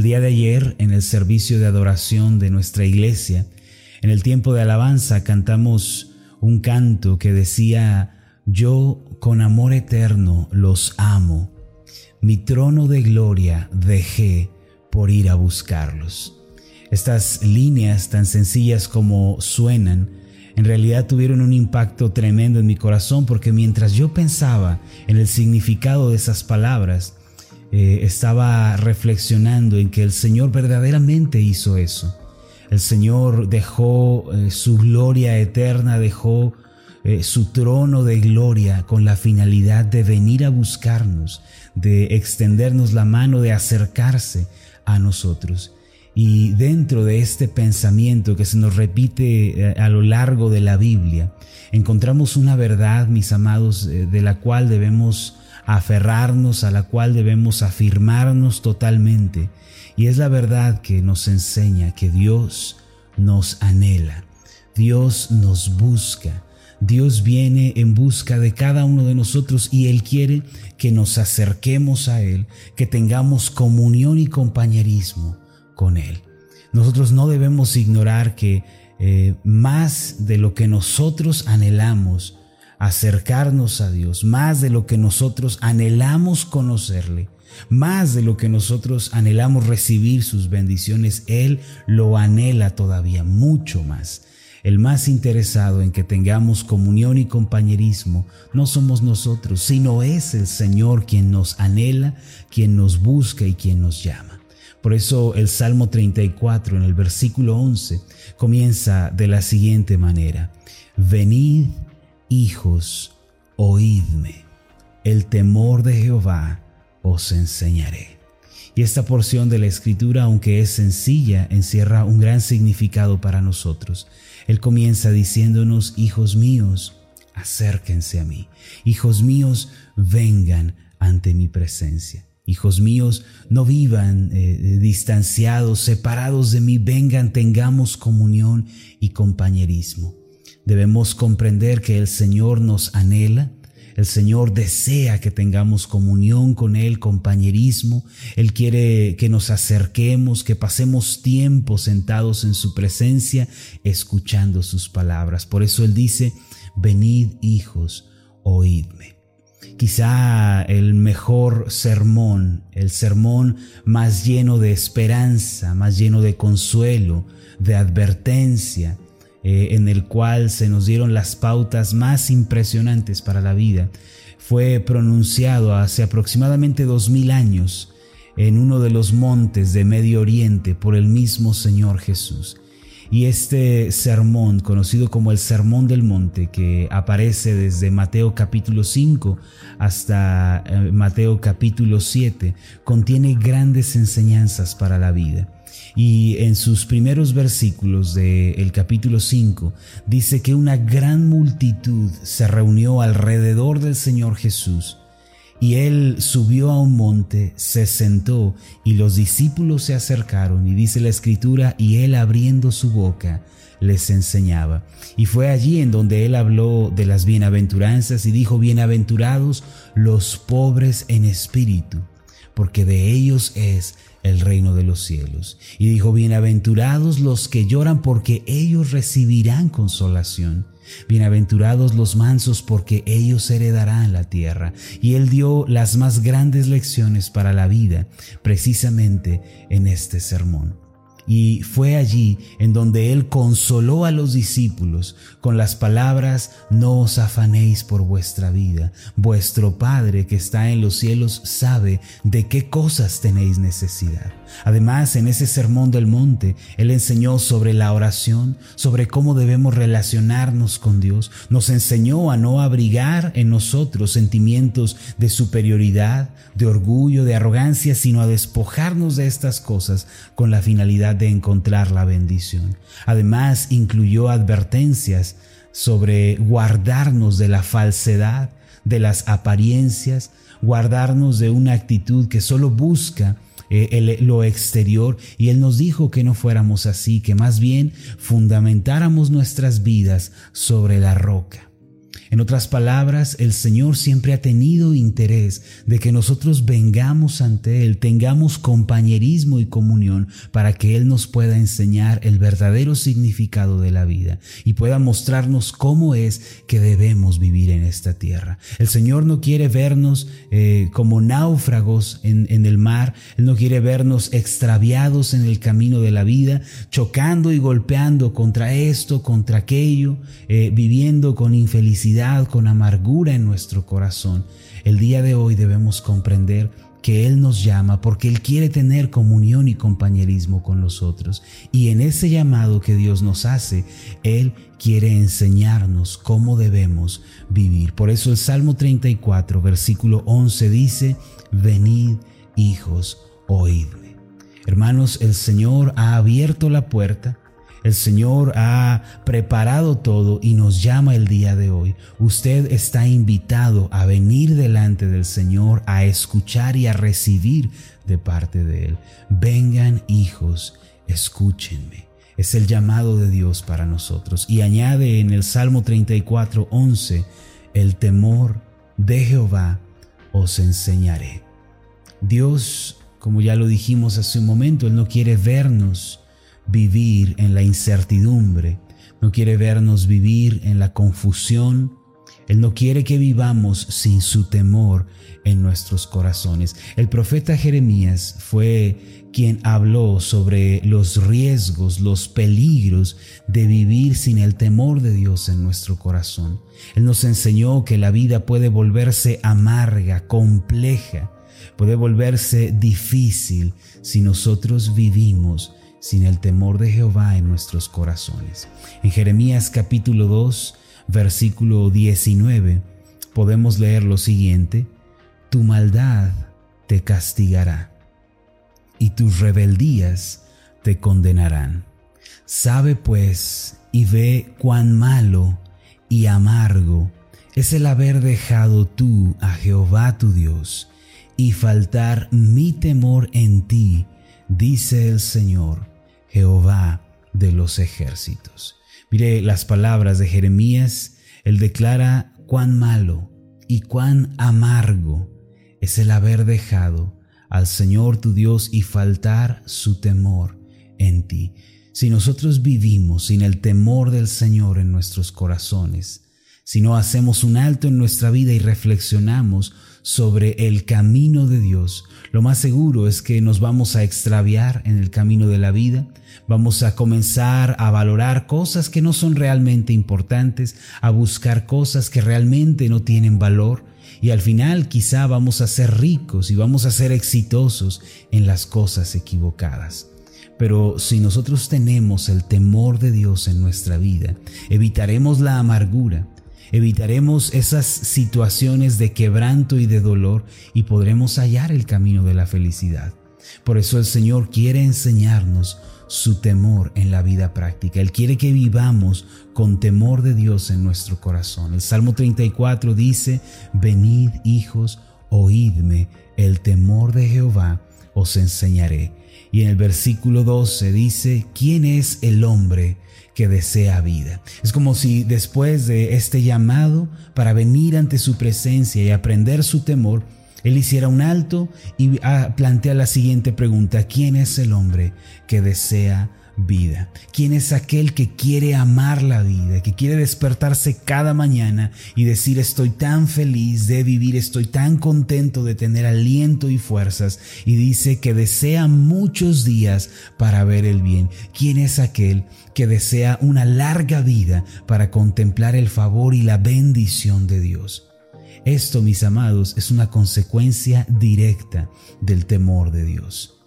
El día de ayer, en el servicio de adoración de nuestra iglesia, en el tiempo de alabanza, cantamos un canto que decía, yo con amor eterno los amo, mi trono de gloria dejé por ir a buscarlos. Estas líneas tan sencillas como suenan, en realidad tuvieron un impacto tremendo en mi corazón porque mientras yo pensaba en el significado de esas palabras, eh, estaba reflexionando en que el Señor verdaderamente hizo eso. El Señor dejó eh, su gloria eterna, dejó eh, su trono de gloria con la finalidad de venir a buscarnos, de extendernos la mano, de acercarse a nosotros. Y dentro de este pensamiento que se nos repite a lo largo de la Biblia, encontramos una verdad, mis amados, de la cual debemos aferrarnos, a la cual debemos afirmarnos totalmente. Y es la verdad que nos enseña que Dios nos anhela, Dios nos busca, Dios viene en busca de cada uno de nosotros y Él quiere que nos acerquemos a Él, que tengamos comunión y compañerismo con Él. Nosotros no debemos ignorar que eh, más de lo que nosotros anhelamos acercarnos a Dios, más de lo que nosotros anhelamos conocerle, más de lo que nosotros anhelamos recibir sus bendiciones, Él lo anhela todavía mucho más. El más interesado en que tengamos comunión y compañerismo no somos nosotros, sino es el Señor quien nos anhela, quien nos busca y quien nos llama. Por eso el Salmo 34 en el versículo 11 comienza de la siguiente manera. Venid, hijos, oídme. El temor de Jehová os enseñaré. Y esta porción de la escritura, aunque es sencilla, encierra un gran significado para nosotros. Él comienza diciéndonos, hijos míos, acérquense a mí. Hijos míos, vengan ante mi presencia. Hijos míos, no vivan eh, distanciados, separados de mí, vengan, tengamos comunión y compañerismo. Debemos comprender que el Señor nos anhela, el Señor desea que tengamos comunión con Él, compañerismo. Él quiere que nos acerquemos, que pasemos tiempo sentados en su presencia, escuchando sus palabras. Por eso Él dice, venid hijos, oídme. Quizá el mejor sermón, el sermón más lleno de esperanza, más lleno de consuelo, de advertencia, eh, en el cual se nos dieron las pautas más impresionantes para la vida, fue pronunciado hace aproximadamente dos mil años en uno de los montes de Medio Oriente por el mismo Señor Jesús. Y este sermón, conocido como el Sermón del Monte, que aparece desde Mateo capítulo 5 hasta eh, Mateo capítulo 7, contiene grandes enseñanzas para la vida. Y en sus primeros versículos del capítulo 5 dice que una gran multitud se reunió alrededor del Señor Jesús y él subió a un monte, se sentó y los discípulos se acercaron y dice la escritura y él abriendo su boca les enseñaba. Y fue allí en donde él habló de las bienaventuranzas y dijo, bienaventurados los pobres en espíritu, porque de ellos es el reino de los cielos. Y dijo, bienaventurados los que lloran porque ellos recibirán consolación. Bienaventurados los mansos porque ellos heredarán la tierra. Y él dio las más grandes lecciones para la vida precisamente en este sermón. Y fue allí en donde Él consoló a los discípulos con las palabras, no os afanéis por vuestra vida, vuestro Padre que está en los cielos sabe de qué cosas tenéis necesidad. Además, en ese sermón del monte, Él enseñó sobre la oración, sobre cómo debemos relacionarnos con Dios. Nos enseñó a no abrigar en nosotros sentimientos de superioridad, de orgullo, de arrogancia, sino a despojarnos de estas cosas con la finalidad de encontrar la bendición. Además, incluyó advertencias sobre guardarnos de la falsedad, de las apariencias, guardarnos de una actitud que solo busca eh, lo exterior y Él nos dijo que no fuéramos así, que más bien fundamentáramos nuestras vidas sobre la roca. En otras palabras, el Señor siempre ha tenido interés de que nosotros vengamos ante Él, tengamos compañerismo y comunión para que Él nos pueda enseñar el verdadero significado de la vida y pueda mostrarnos cómo es que debemos vivir en esta tierra. El Señor no quiere vernos eh, como náufragos en, el mar, Él no quiere vernos extraviados en el camino de la vida, chocando y golpeando contra esto, contra aquello, eh, viviendo con infelicidad con amargura en nuestro corazón, el día de hoy debemos comprender que Él nos llama porque Él quiere tener comunión y compañerismo con nosotros. Y en ese llamado que Dios nos hace, Él quiere enseñarnos cómo debemos vivir. Por eso el Salmo 34, versículo 11 dice, venid hijos, oídme. Hermanos, el Señor ha abierto la puerta el Señor ha preparado todo y nos llama el día de hoy. Usted está invitado a venir delante del Señor, a escuchar y a recibir de parte de Él. Vengan hijos, escúchenme. Es el llamado de Dios para nosotros. Y añade en el Salmo 34, 11, el temor de Jehová os enseñaré. Dios, como ya lo dijimos hace un momento, Él no quiere vernos vivir en la incertidumbre, no quiere vernos vivir en la confusión. Él no quiere que vivamos sin su temor en nuestros corazones. El profeta Jeremías fue quien habló sobre los riesgos, los peligros de vivir sin el temor de Dios en nuestro corazón. Él nos enseñó que la vida puede volverse amarga, compleja, puede volverse difícil si nosotros vivimos sin el temor de Jehová en nuestros corazones. En Jeremías capítulo 2, versículo 19, podemos leer lo siguiente, Tu maldad te castigará y tus rebeldías te condenarán. Sabe pues y ve cuán malo y amargo es el haber dejado tú a Jehová tu Dios y faltar mi temor en ti, dice el Señor Jehová de los ejércitos. Mire las palabras de Jeremías, él declara cuán malo y cuán amargo es el haber dejado al Señor tu Dios y faltar su temor en ti. Si nosotros vivimos sin el temor del Señor en nuestros corazones, si no hacemos un alto en nuestra vida y reflexionamos sobre el camino de Dios, lo más seguro es que nos vamos a extraviar en el camino de la vida, vamos a comenzar a valorar cosas que no son realmente importantes, a buscar cosas que realmente no tienen valor. Y al final quizá vamos a ser ricos y vamos a ser exitosos en las cosas equivocadas. Pero si nosotros tenemos el temor de Dios en nuestra vida, evitaremos la amargura, Evitaremos esas situaciones de quebranto y de dolor y podremos hallar el camino de la felicidad. Por eso el Señor quiere enseñarnos su temor en la vida práctica. Él quiere que vivamos con temor de Dios en nuestro corazón. El Salmo 34 dice, venid hijos, oídme, el temor de Jehová os enseñaré. Y en el versículo 12 dice, ¿quién es el hombre desea vida? Es como si después de este llamado para venir ante su presencia y aprender su temor, él hiciera un alto y ah, plantea la siguiente pregunta, ¿quién es el hombre que desea vida? ¿Quién es aquel que quiere amar la vida, que quiere despertarse cada mañana y decir estoy tan feliz de vivir, estoy tan contento de tener aliento y fuerzas y dice que desea muchos días para ver el bien? ¿Quién es aquel que desea una larga vida para contemplar el favor y la bendición de Dios? Esto, mis amados, es una consecuencia directa del temor de Dios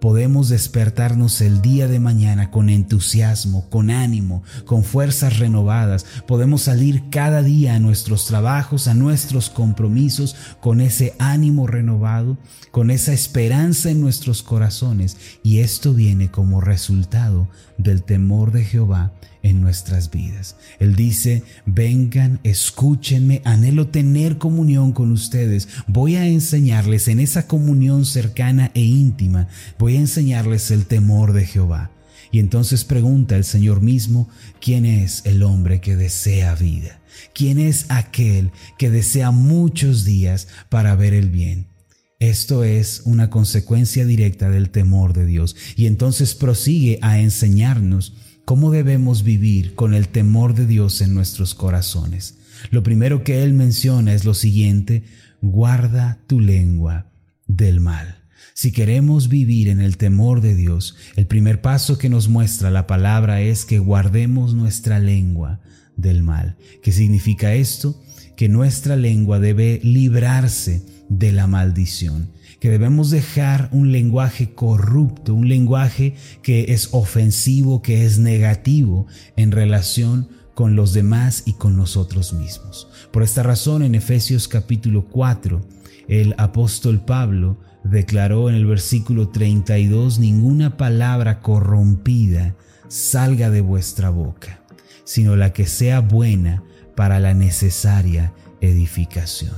podemos despertarnos el día de mañana con entusiasmo, con ánimo, con fuerzas renovadas. Podemos salir cada día a nuestros trabajos, a nuestros compromisos, con ese ánimo renovado, con esa esperanza en nuestros corazones. Y esto viene como resultado del temor de Jehová en nuestras vidas. Él dice, vengan, escúchenme, anhelo tener comunión con ustedes. Voy a enseñarles en esa comunión cercana e íntima, voy a enseñarles el temor de Jehová. Y entonces pregunta el Señor mismo, ¿quién es el hombre que desea vida? ¿Quién es aquel que desea muchos días para ver el bien? Esto es una consecuencia directa del temor de Dios. Y entonces prosigue a enseñarnos cómo debemos vivir con el temor de Dios en nuestros corazones. Lo primero que Él menciona es lo siguiente, guarda tu lengua del mal. Si queremos vivir en el temor de Dios, el primer paso que nos muestra la palabra es que guardemos nuestra lengua del mal. ¿Qué significa esto? Que nuestra lengua debe librarse de la maldición, que debemos dejar un lenguaje corrupto, un lenguaje que es ofensivo, que es negativo en relación con los demás y con nosotros mismos. Por esta razón en Efesios capítulo 4, el apóstol Pablo declaró en el versículo 32, ninguna palabra corrompida salga de vuestra boca, sino la que sea buena para la necesaria edificación.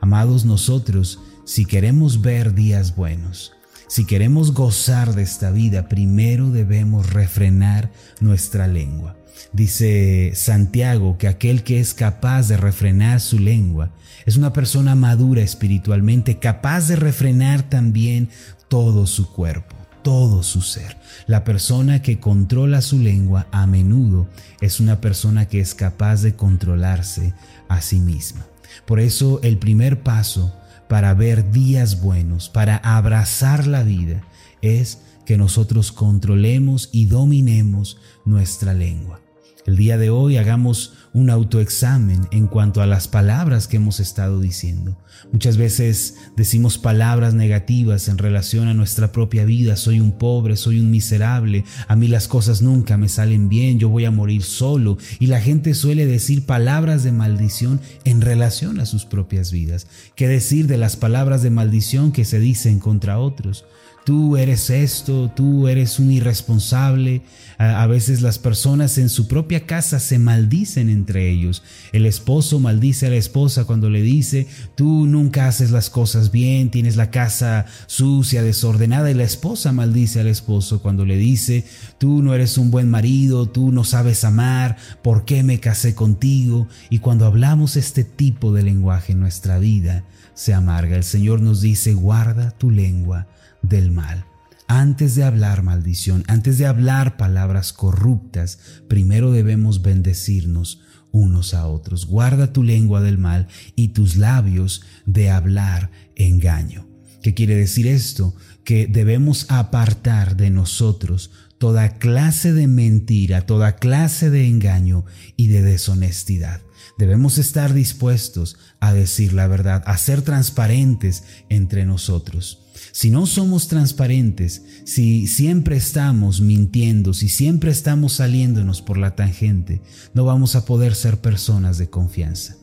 Amados nosotros, si queremos ver días buenos, si queremos gozar de esta vida, primero debemos refrenar nuestra lengua. Dice Santiago que aquel que es capaz de refrenar su lengua es una persona madura espiritualmente, capaz de refrenar también todo su cuerpo, todo su ser. La persona que controla su lengua a menudo es una persona que es capaz de controlarse a sí misma. Por eso el primer paso para ver días buenos, para abrazar la vida, es que nosotros controlemos y dominemos nuestra lengua. El día de hoy hagamos un autoexamen en cuanto a las palabras que hemos estado diciendo. Muchas veces decimos palabras negativas en relación a nuestra propia vida. Soy un pobre, soy un miserable, a mí las cosas nunca me salen bien, yo voy a morir solo. Y la gente suele decir palabras de maldición en relación a sus propias vidas. ¿Qué decir de las palabras de maldición que se dicen contra otros? Tú eres esto, tú eres un irresponsable. A, veces las personas en su propia casa se maldicen entre ellos. El esposo maldice a la esposa cuando le dice, tú nunca haces las cosas bien, tienes la casa sucia, desordenada. Y la esposa maldice al esposo cuando le dice, tú no eres un buen marido, tú no sabes amar, ¿por qué me casé contigo? Y cuando hablamos este tipo de lenguaje en nuestra vida, se amarga. El Señor nos dice, guarda tu lengua del mal. Antes de hablar maldición, antes de hablar palabras corruptas, primero debemos bendecirnos unos a otros. Guarda tu lengua del mal y tus labios de hablar engaño. ¿Qué quiere decir esto? Que debemos apartar de nosotros toda clase de mentira, toda clase de engaño y de deshonestidad. Debemos estar dispuestos a decir la verdad, a ser transparentes entre nosotros. Si no somos transparentes, si siempre estamos mintiendo, si siempre estamos saliéndonos por la tangente, no vamos a poder ser personas de confianza.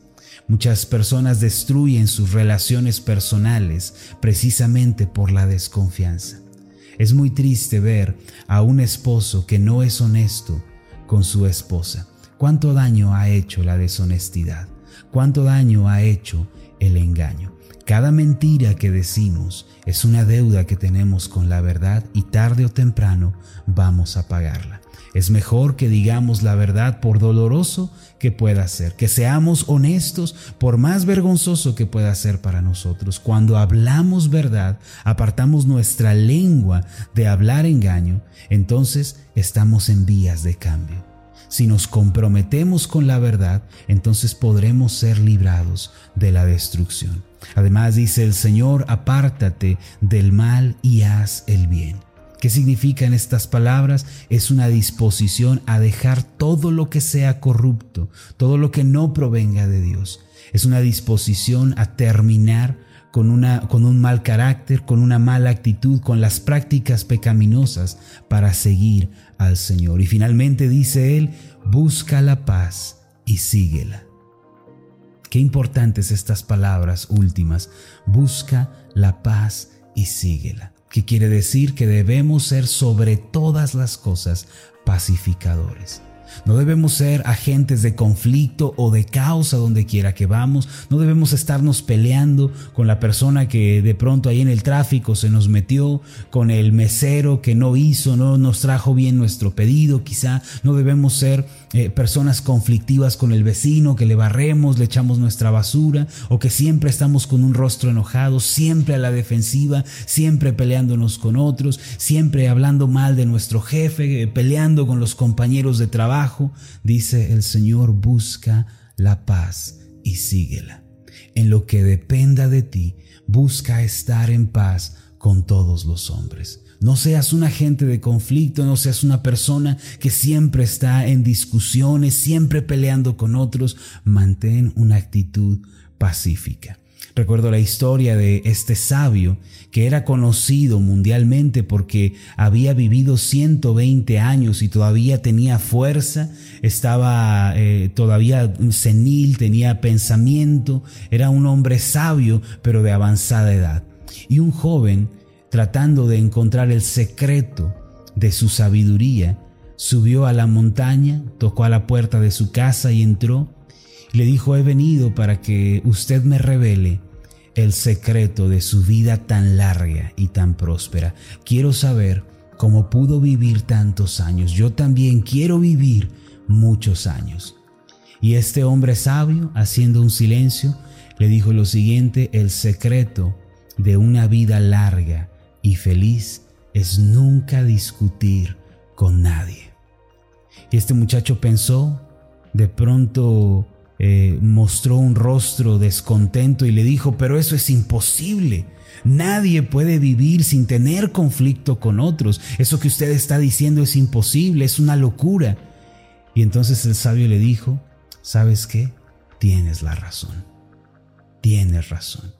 Muchas personas destruyen sus relaciones personales precisamente por la desconfianza. Es muy triste ver a un esposo que no es honesto con su esposa. ¿Cuánto daño ha hecho la deshonestidad? ¿Cuánto daño ha hecho el engaño? Cada mentira que decimos es una deuda que tenemos con la verdad y tarde o temprano vamos a pagarla. Es mejor que digamos la verdad por doloroso que pueda ser, que seamos honestos por más vergonzoso que pueda ser para nosotros. Cuando hablamos verdad, apartamos nuestra lengua de hablar engaño, entonces estamos en vías de cambio. Si nos comprometemos con la verdad, entonces podremos ser librados de la destrucción. Además dice el Señor, apártate del mal y haz el bien. ¿Qué significan estas palabras? Es una disposición a dejar todo lo que sea corrupto, todo lo que no provenga de Dios. Es una disposición a terminar con, una, con un mal carácter, con una mala actitud, con las prácticas pecaminosas para seguir al Señor. Y finalmente dice Él, busca la paz y síguela. Qué importantes estas palabras últimas. Busca la paz y síguela. ¿Qué quiere decir? Que debemos ser sobre todas las cosas pacificadores. No debemos ser agentes de conflicto o de caos a donde quiera que vamos. No debemos estarnos peleando con la persona que de pronto ahí en el tráfico se nos metió, con el mesero que no hizo, no nos trajo bien nuestro pedido. Quizá no debemos ser eh, personas conflictivas con el vecino, que le barremos, le echamos nuestra basura o que siempre estamos con un rostro enojado, siempre a la defensiva, siempre peleándonos con otros, siempre hablando mal de nuestro jefe, eh, peleando con los compañeros de trabajo. Dice el Señor, busca la paz y síguela. En lo que dependa de ti, busca estar en paz con todos los hombres. No seas un agente de conflicto, no seas una persona que siempre está en discusiones, siempre peleando con otros. Mantén una actitud pacífica. Recuerdo la historia de este sabio que era conocido mundialmente porque había vivido 120 años y todavía tenía fuerza, estaba eh, todavía senil, tenía pensamiento, era un hombre sabio pero de avanzada edad. Y un joven tratando de encontrar el secreto de su sabiduría, subió a la montaña, tocó a la puerta de su casa y entró. Le dijo, he venido para que usted me revele el secreto de su vida tan larga y tan próspera. Quiero saber cómo pudo vivir tantos años. Yo también quiero vivir muchos años. Y este hombre sabio, haciendo un silencio, le dijo lo siguiente, el secreto de una vida larga y feliz es nunca discutir con nadie. Y este muchacho pensó, de pronto eh, mostró un rostro descontento y le dijo, pero eso es imposible. Nadie puede vivir sin tener conflicto con otros. Eso que usted está diciendo es imposible, es una locura. Y entonces el sabio le dijo, ¿sabes qué? Tienes la razón. Tienes razón.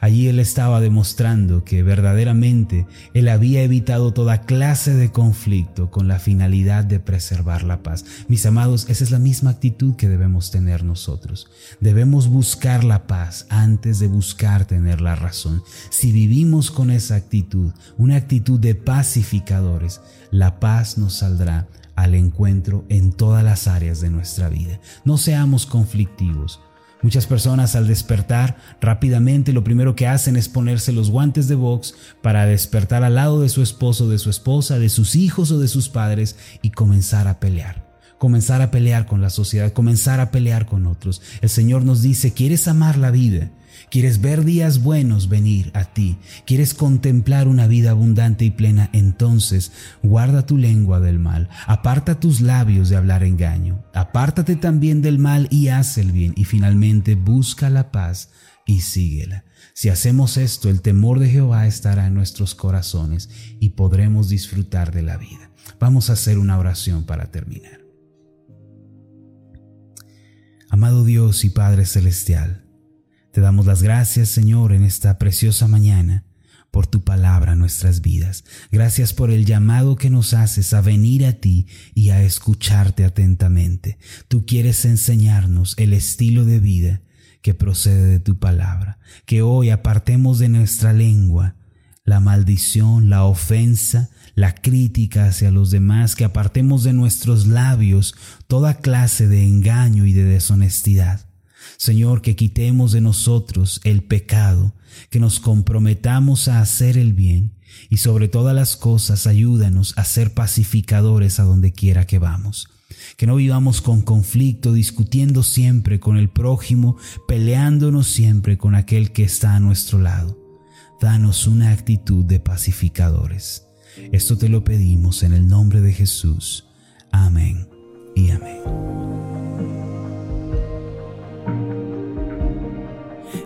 Allí él estaba demostrando que verdaderamente él había evitado toda clase de conflicto con la finalidad de preservar la paz. Mis amados, esa es la misma actitud que debemos tener nosotros. Debemos buscar la paz antes de buscar tener la razón. Si vivimos con esa actitud, una actitud de pacificadores, la paz nos saldrá al encuentro en todas las áreas de nuestra vida. No seamos conflictivos. Muchas personas al despertar rápidamente lo primero que hacen es ponerse los guantes de box para despertar al lado de su esposo, de su esposa, de sus hijos o de sus padres y comenzar a pelear. Comenzar a pelear con la sociedad, comenzar a pelear con otros. El Señor nos dice, ¿quieres amar la vida? Quieres ver días buenos venir a ti. Quieres contemplar una vida abundante y plena. Entonces, guarda tu lengua del mal. Aparta tus labios de hablar engaño. Apártate también del mal y haz el bien. Y finalmente, busca la paz y síguela. Si hacemos esto, el temor de Jehová estará en nuestros corazones y podremos disfrutar de la vida. Vamos a hacer una oración para terminar. Amado Dios y Padre Celestial, te damos las gracias, Señor, en esta preciosa mañana por tu palabra en nuestras vidas. Gracias por el llamado que nos haces a venir a ti y a escucharte atentamente. Tú quieres enseñarnos el estilo de vida que procede de tu palabra. Que hoy apartemos de nuestra lengua la maldición, la ofensa, la crítica hacia los demás, que apartemos de nuestros labios toda clase de engaño y de deshonestidad. Señor, que quitemos de nosotros el pecado, que nos comprometamos a hacer el bien y sobre todas las cosas ayúdanos a ser pacificadores a donde quiera que vamos. Que no vivamos con conflicto, discutiendo siempre con el prójimo, peleándonos siempre con aquel que está a nuestro lado. Danos una actitud de pacificadores. Esto te lo pedimos en el nombre de Jesús. Amén y amén.